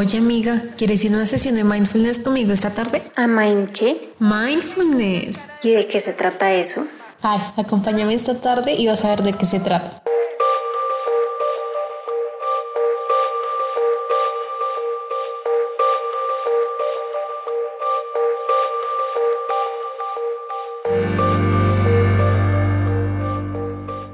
Oye amiga, ¿quieres ir a una sesión de mindfulness conmigo esta tarde? ¿A Mind qué? Mindfulness. ¿Y de qué se trata eso? Ay, acompáñame esta tarde y vas a ver de qué se trata.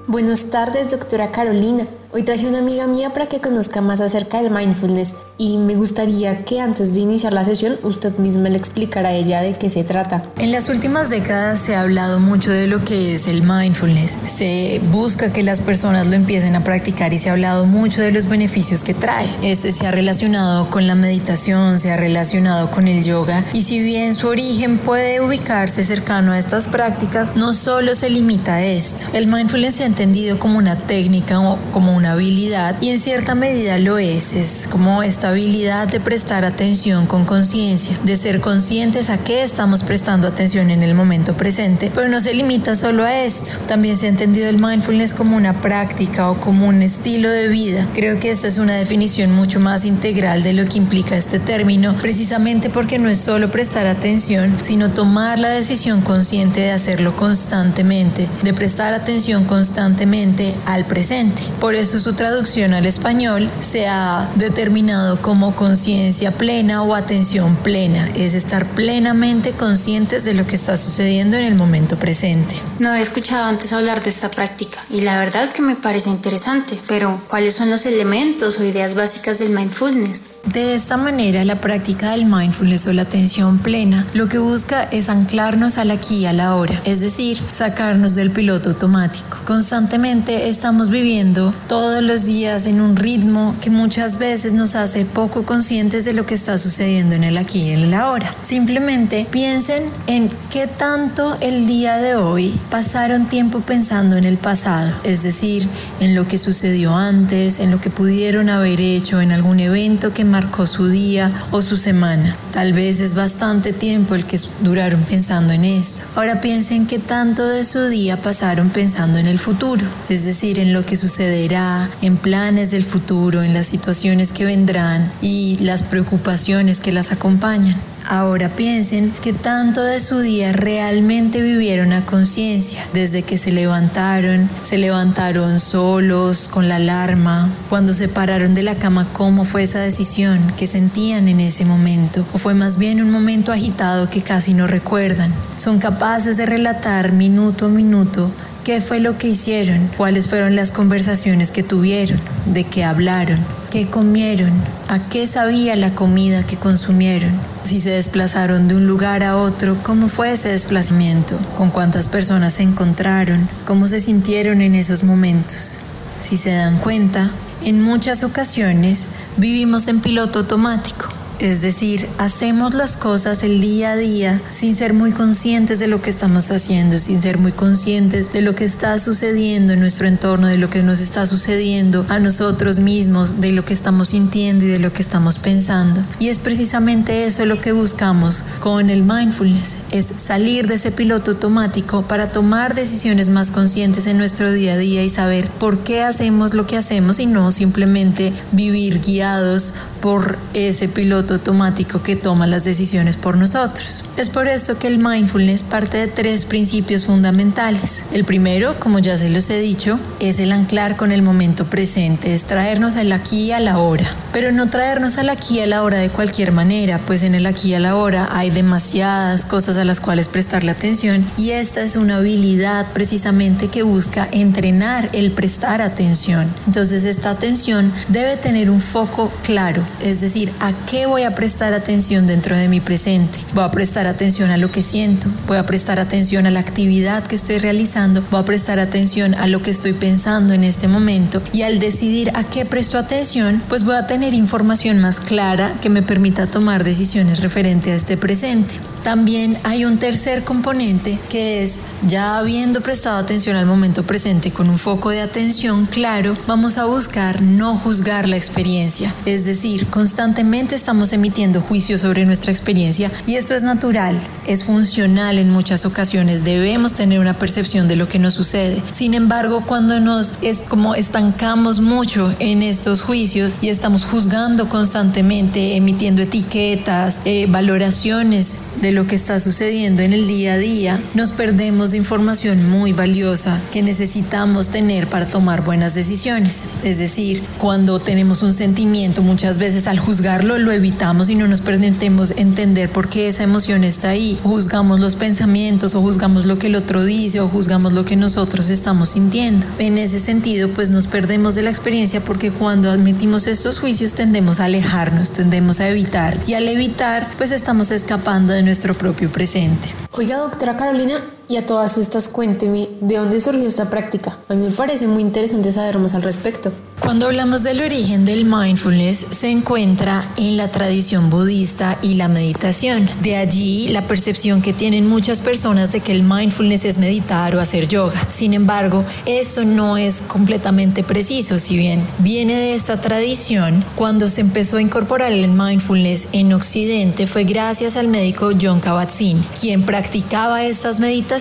Buenas tardes, doctora Carolina. Hoy traje una amiga mía para que conozca más acerca del mindfulness y me gustaría que antes de iniciar la sesión usted misma le explicara a ella de qué se trata. En las últimas décadas se ha hablado mucho de lo que es el mindfulness. Se busca que las personas lo empiecen a practicar y se ha hablado mucho de los beneficios que trae. Este se ha relacionado con la meditación, se ha relacionado con el yoga y si bien su origen puede ubicarse cercano a estas prácticas, no solo se limita a esto. El mindfulness se ha entendido como una técnica o como una habilidad y en cierta medida lo es. Es como esta habilidad de prestar atención con conciencia, de ser conscientes a qué estamos prestando atención en el momento presente, pero no se limita solo a esto. También se ha entendido el mindfulness como una práctica o como un estilo de vida. Creo que esta es una definición mucho más integral de lo que implica este término, precisamente porque no es solo prestar atención, sino tomar la decisión consciente de hacerlo constantemente, de prestar atención constantemente al presente. Por eso su traducción al español se ha determinado como conciencia plena o atención plena, es estar plenamente conscientes de lo que está sucediendo en el momento presente. No he escuchado antes hablar de esta práctica y la verdad que me parece interesante, pero ¿cuáles son los elementos o ideas básicas del mindfulness? De esta manera, la práctica del mindfulness o la atención plena lo que busca es anclarnos al aquí y a la hora, es decir, sacarnos del piloto automático. Constantemente estamos viviendo todos los días en un ritmo que muchas veces nos hace poco conscientes de lo que está sucediendo en el aquí y en el ahora. Simplemente piensen en qué tanto el día de hoy pasaron tiempo pensando en el pasado, es decir, en lo que sucedió antes, en lo que pudieron haber hecho, en algún evento que marcó su día o su semana. Tal vez es bastante tiempo el que duraron pensando en esto. Ahora piensen qué tanto de su día pasaron pensando en el futuro, es decir, en lo que sucederá, en planes del futuro, en las situaciones que vendrán y las preocupaciones que las acompañan. Ahora piensen que tanto de su día realmente vivieron a conciencia, desde que se levantaron, se levantaron solos, con la alarma, cuando se pararon de la cama, cómo fue esa decisión, qué sentían en ese momento, o fue más bien un momento agitado que casi no recuerdan. Son capaces de relatar minuto a minuto qué fue lo que hicieron, cuáles fueron las conversaciones que tuvieron, de qué hablaron, qué comieron, a qué sabía la comida que consumieron, si se desplazaron de un lugar a otro, cómo fue ese desplazamiento, con cuántas personas se encontraron, cómo se sintieron en esos momentos. Si se dan cuenta, en muchas ocasiones vivimos en piloto automático. Es decir, hacemos las cosas el día a día sin ser muy conscientes de lo que estamos haciendo, sin ser muy conscientes de lo que está sucediendo en nuestro entorno, de lo que nos está sucediendo a nosotros mismos, de lo que estamos sintiendo y de lo que estamos pensando. Y es precisamente eso lo que buscamos con el mindfulness, es salir de ese piloto automático para tomar decisiones más conscientes en nuestro día a día y saber por qué hacemos lo que hacemos y no simplemente vivir guiados por ese piloto automático que toma las decisiones por nosotros. Es por esto que el mindfulness parte de tres principios fundamentales. El primero, como ya se los he dicho, es el anclar con el momento presente, es traernos el aquí y a la hora. Pero no traernos al aquí a la hora de cualquier manera, pues en el aquí a la hora hay demasiadas cosas a las cuales prestarle atención y esta es una habilidad precisamente que busca entrenar el prestar atención. Entonces esta atención debe tener un foco claro, es decir, a qué voy a prestar atención dentro de mi presente. Voy a prestar atención a lo que siento, voy a prestar atención a la actividad que estoy realizando, voy a prestar atención a lo que estoy pensando en este momento y al decidir a qué presto atención, pues voy a tener información más clara que me permita tomar decisiones referente a este presente. También hay un tercer componente que es, ya habiendo prestado atención al momento presente con un foco de atención claro, vamos a buscar no juzgar la experiencia. Es decir, constantemente estamos emitiendo juicios sobre nuestra experiencia y esto es natural, es funcional en muchas ocasiones, debemos tener una percepción de lo que nos sucede. Sin embargo, cuando nos es como estancamos mucho en estos juicios y estamos juzgando constantemente, emitiendo etiquetas, eh, valoraciones de lo que está sucediendo en el día a día, nos perdemos de información muy valiosa que necesitamos tener para tomar buenas decisiones. Es decir, cuando tenemos un sentimiento, muchas veces al juzgarlo lo evitamos y no nos permitemos entender por qué esa emoción está ahí. juzgamos los pensamientos o juzgamos lo que el otro dice o juzgamos lo que nosotros estamos sintiendo. En ese sentido, pues nos perdemos de la experiencia porque cuando admitimos estos juicios tendemos a alejarnos, tendemos a evitar y al evitar pues estamos escapando de nuestro propio presente. Oiga, doctora Carolina, y a todas estas cuénteme, ¿de dónde surgió esta práctica? A mí me parece muy interesante saber más al respecto. Cuando hablamos del origen del mindfulness, se encuentra en la tradición budista y la meditación. De allí la percepción que tienen muchas personas de que el mindfulness es meditar o hacer yoga. Sin embargo, esto no es completamente preciso, si bien viene de esta tradición, cuando se empezó a incorporar el mindfulness en Occidente fue gracias al médico John Kabat-Zinn, quien practicaba estas meditaciones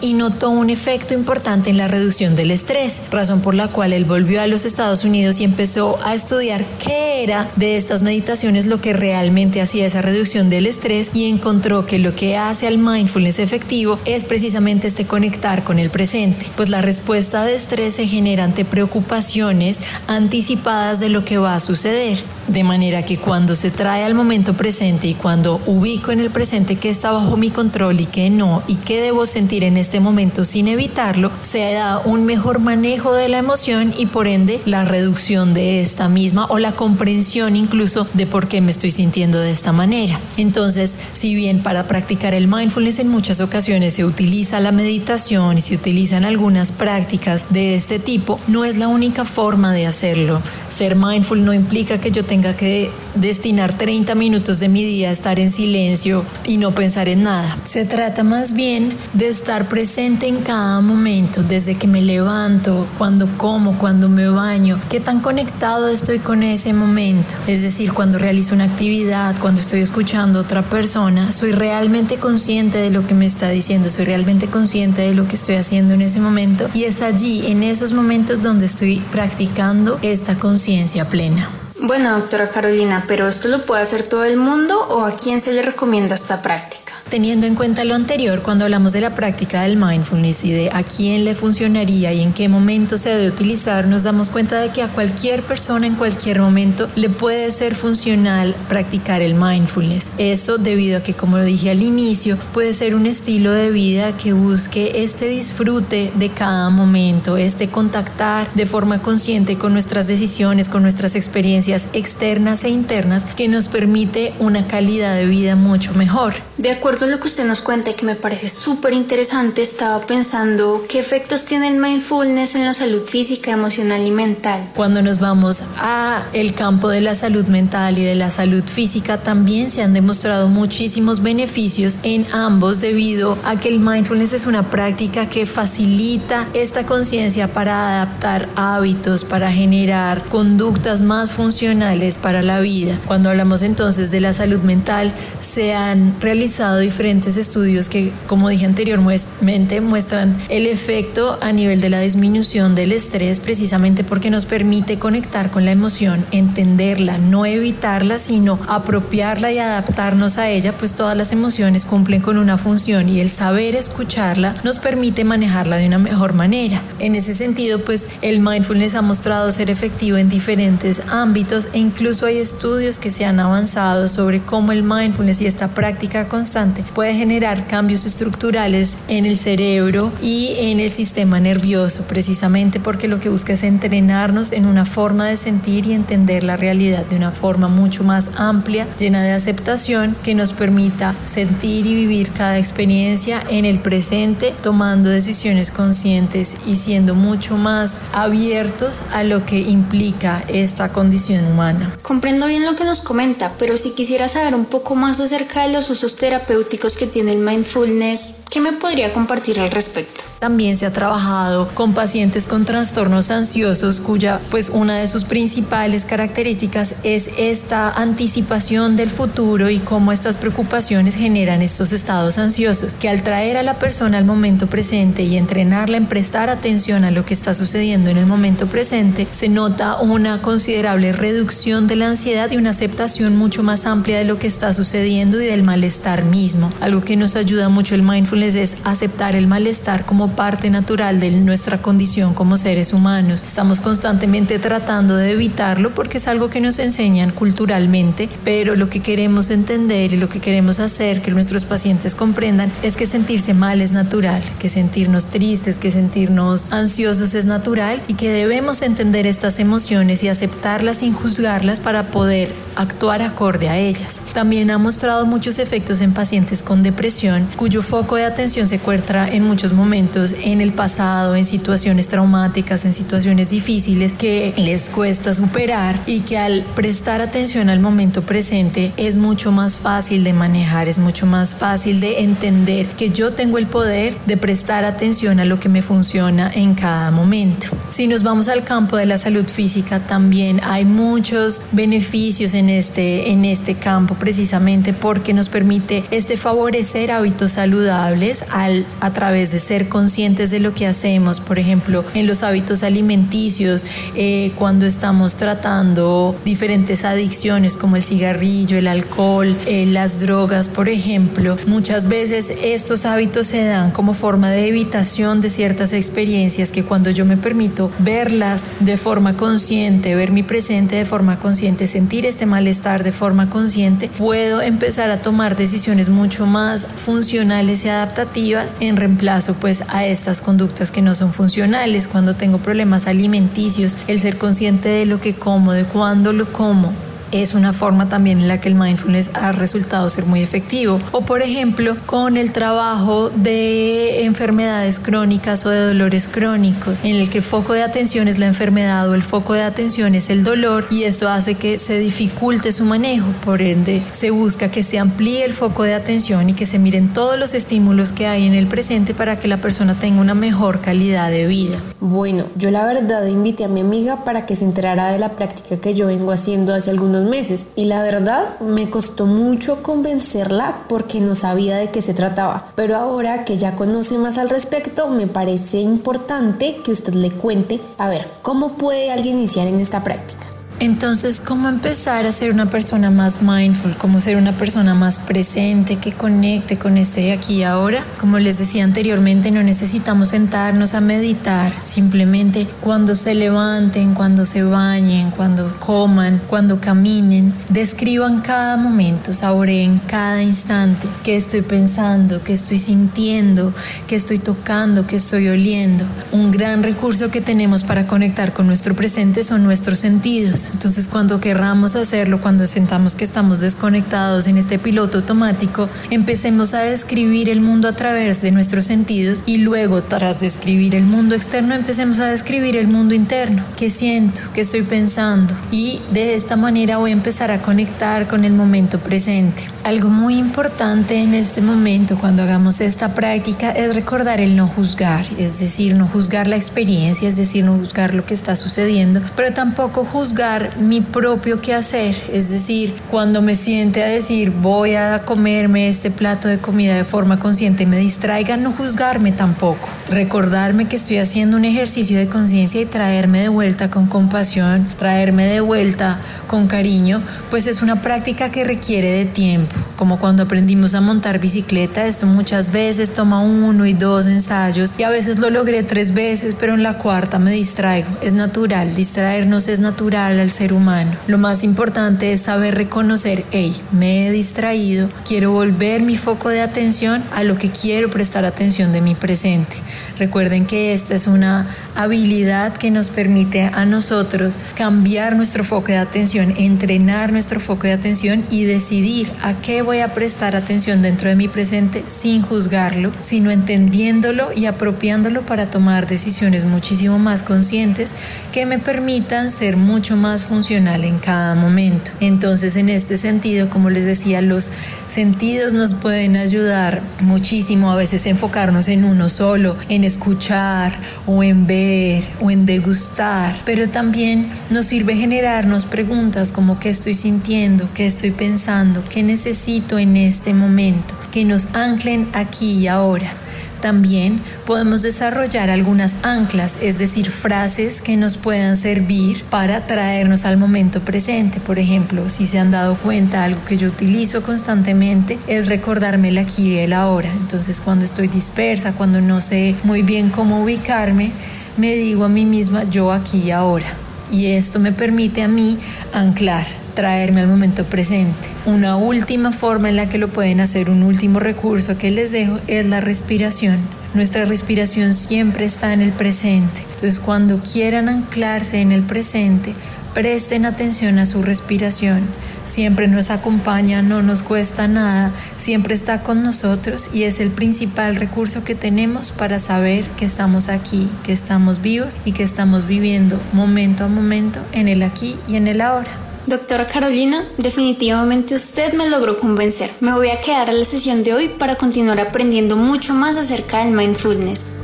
y notó un efecto importante en la reducción del estrés, razón por la cual él volvió a los Estados Unidos y empezó a estudiar qué era de estas meditaciones lo que realmente hacía esa reducción del estrés y encontró que lo que hace al mindfulness efectivo es precisamente este conectar con el presente, pues la respuesta de estrés se genera ante preocupaciones anticipadas de lo que va a suceder. De manera que cuando se trae al momento presente y cuando ubico en el presente que está bajo mi control y que no, y que debo sentir en este momento sin evitarlo, se da un mejor manejo de la emoción y por ende la reducción de esta misma o la comprensión incluso de por qué me estoy sintiendo de esta manera. Entonces, si bien para practicar el mindfulness en muchas ocasiones se utiliza la meditación y se utilizan algunas prácticas de este tipo, no es la única forma de hacerlo. Ser mindful no implica que yo tenga tenga que destinar 30 minutos de mi día a estar en silencio y no pensar en nada. Se trata más bien de estar presente en cada momento, desde que me levanto, cuando como, cuando me baño, qué tan conectado estoy con ese momento. Es decir, cuando realizo una actividad, cuando estoy escuchando a otra persona, soy realmente consciente de lo que me está diciendo, soy realmente consciente de lo que estoy haciendo en ese momento y es allí, en esos momentos donde estoy practicando esta conciencia plena. Bueno, doctora Carolina, pero ¿esto lo puede hacer todo el mundo o a quién se le recomienda esta práctica? Teniendo en cuenta lo anterior, cuando hablamos de la práctica del mindfulness y de a quién le funcionaría y en qué momento se debe utilizar, nos damos cuenta de que a cualquier persona en cualquier momento le puede ser funcional practicar el mindfulness. Esto debido a que, como lo dije al inicio, puede ser un estilo de vida que busque este disfrute de cada momento, este contactar de forma consciente con nuestras decisiones, con nuestras experiencias externas e internas que nos permite una calidad de vida mucho mejor. De acuerdo a lo que usted nos cuenta y que me parece súper interesante, estaba pensando qué efectos tiene el mindfulness en la salud física, emocional y mental. Cuando nos vamos a el campo de la salud mental y de la salud física, también se han demostrado muchísimos beneficios en ambos debido a que el mindfulness es una práctica que facilita esta conciencia para adaptar hábitos, para generar conductas más funcionales para la vida. Cuando hablamos entonces de la salud mental, se han realizado diferentes estudios que, como dije anteriormente, muestran el efecto a nivel de la disminución del estrés precisamente porque nos permite conectar con la emoción, entenderla, no evitarla, sino apropiarla y adaptarnos a ella, pues todas las emociones cumplen con una función y el saber escucharla nos permite manejarla de una mejor manera. En ese sentido, pues el mindfulness ha mostrado ser efectivo en diferentes ámbitos e incluso hay estudios que se han avanzado sobre cómo el mindfulness y esta práctica constante puede generar cambios estructurales en el cerebro y en el sistema nervioso, precisamente porque lo que busca es entrenarnos en una forma de sentir y entender la realidad de una forma mucho más amplia, llena de aceptación, que nos permita sentir y vivir cada experiencia en el presente, tomando decisiones conscientes y siendo mucho más abiertos a lo que implica esta condición humana. Comprendo bien lo que nos comenta, pero si quisiera saber un poco más acerca de los usos terapéuticos que tiene el mindfulness, ¿qué me podría compartir al respecto? También se ha trabajado con pacientes con trastornos ansiosos cuya pues una de sus principales características es esta anticipación del futuro y cómo estas preocupaciones generan estos estados ansiosos que al traer a la persona al momento presente y entrenarla en prestar atención a lo que está sucediendo en el momento presente se nota una considerable reducción de la ansiedad y una aceptación mucho más amplia de lo que está sucediendo y del malestar mismo. Algo que nos ayuda mucho el mindfulness es aceptar el malestar como parte natural de nuestra condición como seres humanos. Estamos constantemente tratando de evitarlo porque es algo que nos enseñan culturalmente, pero lo que queremos entender y lo que queremos hacer que nuestros pacientes comprendan es que sentirse mal es natural, que sentirnos tristes, que sentirnos ansiosos es natural y que debemos entender estas emociones y aceptarlas sin juzgarlas para poder actuar acorde a ellas. También ha mostrado muchos efectos en pacientes con depresión, cuyo foco de atención se encuentra en muchos momentos en el pasado, en situaciones traumáticas, en situaciones difíciles que les cuesta superar y que al prestar atención al momento presente es mucho más fácil de manejar, es mucho más fácil de entender que yo tengo el poder de prestar atención a lo que me funciona en cada momento. Si nos vamos al campo de la salud física, también hay muchos beneficios en este, en este campo precisamente porque nos permite este favorecer hábitos saludables al, a través de ser conscientes de lo que hacemos, por ejemplo, en los hábitos alimenticios, eh, cuando estamos tratando diferentes adicciones como el cigarrillo, el alcohol, eh, las drogas, por ejemplo, muchas veces estos hábitos se dan como forma de evitación de ciertas experiencias que cuando yo me permito verlas de forma consciente, ver mi presente de forma consciente, sentir este malestar de forma consciente, puedo empezar a tomar decisiones mucho más funcionales y adaptativas en reemplazo pues a estas conductas que no son funcionales. Cuando tengo problemas alimenticios, el ser consciente de lo que como, de cuándo lo como, es una forma también en la que el mindfulness ha resultado ser muy efectivo. O por ejemplo, con el trabajo de enfermedades crónicas o de dolores crónicos, en el que el foco de atención es la enfermedad o el foco de atención es el dolor y esto hace que se dificulte su manejo. Por ende, se busca que se amplíe el foco de atención y que se miren todos los estímulos que hay en el presente para que la persona tenga una mejor calidad de vida. Bueno, yo la verdad invité a mi amiga para que se enterara de la práctica que yo vengo haciendo hace algunos meses y la verdad me costó mucho convencerla porque no sabía de qué se trataba. Pero ahora que ya conoce más al respecto, me parece importante que usted le cuente, a ver, ¿cómo puede alguien iniciar en esta práctica? Entonces, ¿cómo empezar a ser una persona más mindful? ¿Cómo ser una persona más presente, que conecte con este aquí y ahora? Como les decía anteriormente, no necesitamos sentarnos a meditar. Simplemente cuando se levanten, cuando se bañen, cuando coman, cuando caminen, describan cada momento, saboreen cada instante. ¿Qué estoy pensando? ¿Qué estoy sintiendo? ¿Qué estoy tocando? ¿Qué estoy oliendo? Un gran recurso que tenemos para conectar con nuestro presente son nuestros sentidos. Entonces cuando querramos hacerlo, cuando sentamos que estamos desconectados en este piloto automático, empecemos a describir el mundo a través de nuestros sentidos y luego tras describir el mundo externo empecemos a describir el mundo interno. ¿Qué siento? ¿Qué estoy pensando? Y de esta manera voy a empezar a conectar con el momento presente. Algo muy importante en este momento cuando hagamos esta práctica es recordar el no juzgar, es decir, no juzgar la experiencia, es decir, no juzgar lo que está sucediendo, pero tampoco juzgar mi propio quehacer, es decir, cuando me siente a decir voy a comerme este plato de comida de forma consciente y me distraiga, no juzgarme tampoco, recordarme que estoy haciendo un ejercicio de conciencia y traerme de vuelta con compasión, traerme de vuelta con cariño, pues es una práctica que requiere de tiempo, como cuando aprendimos a montar bicicleta, esto muchas veces toma uno y dos ensayos y a veces lo logré tres veces, pero en la cuarta me distraigo. Es natural, distraernos es natural al ser humano. Lo más importante es saber reconocer, hey, me he distraído, quiero volver mi foco de atención a lo que quiero prestar atención de mi presente. Recuerden que esta es una habilidad que nos permite a nosotros cambiar nuestro foco de atención, entrenar nuestro foco de atención y decidir a qué voy a prestar atención dentro de mi presente sin juzgarlo, sino entendiéndolo y apropiándolo para tomar decisiones muchísimo más conscientes que me permitan ser mucho más funcional en cada momento. Entonces, en este sentido, como les decía, los sentidos nos pueden ayudar muchísimo a veces enfocarnos en uno solo, en escuchar o en ver o en degustar, pero también nos sirve generarnos preguntas como qué estoy sintiendo, qué estoy pensando, qué necesito en este momento, que nos anclen aquí y ahora. También podemos desarrollar algunas anclas, es decir, frases que nos puedan servir para traernos al momento presente. Por ejemplo, si se han dado cuenta, algo que yo utilizo constantemente es recordarme el aquí y el ahora. Entonces, cuando estoy dispersa, cuando no sé muy bien cómo ubicarme, me digo a mí misma yo aquí y ahora. Y esto me permite a mí anclar traerme al momento presente. Una última forma en la que lo pueden hacer, un último recurso que les dejo es la respiración. Nuestra respiración siempre está en el presente. Entonces cuando quieran anclarse en el presente, presten atención a su respiración. Siempre nos acompaña, no nos cuesta nada, siempre está con nosotros y es el principal recurso que tenemos para saber que estamos aquí, que estamos vivos y que estamos viviendo momento a momento en el aquí y en el ahora. Doctora Carolina, definitivamente usted me logró convencer. Me voy a quedar a la sesión de hoy para continuar aprendiendo mucho más acerca del mindfulness.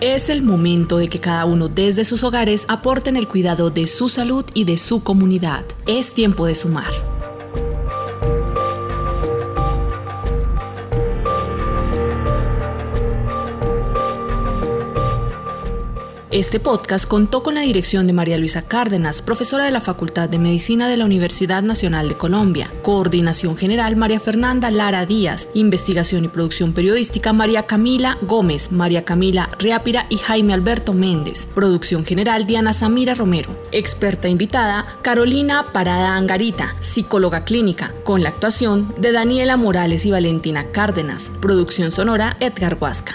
Es el momento de que cada uno desde sus hogares aporten el cuidado de su salud y de su comunidad. Es tiempo de sumar. Este podcast contó con la dirección de María Luisa Cárdenas, profesora de la Facultad de Medicina de la Universidad Nacional de Colombia. Coordinación General María Fernanda Lara Díaz. Investigación y producción periodística María Camila Gómez, María Camila Riápira y Jaime Alberto Méndez. Producción General Diana Samira Romero. Experta invitada Carolina Parada Angarita, psicóloga clínica, con la actuación de Daniela Morales y Valentina Cárdenas. Producción sonora Edgar Huasca.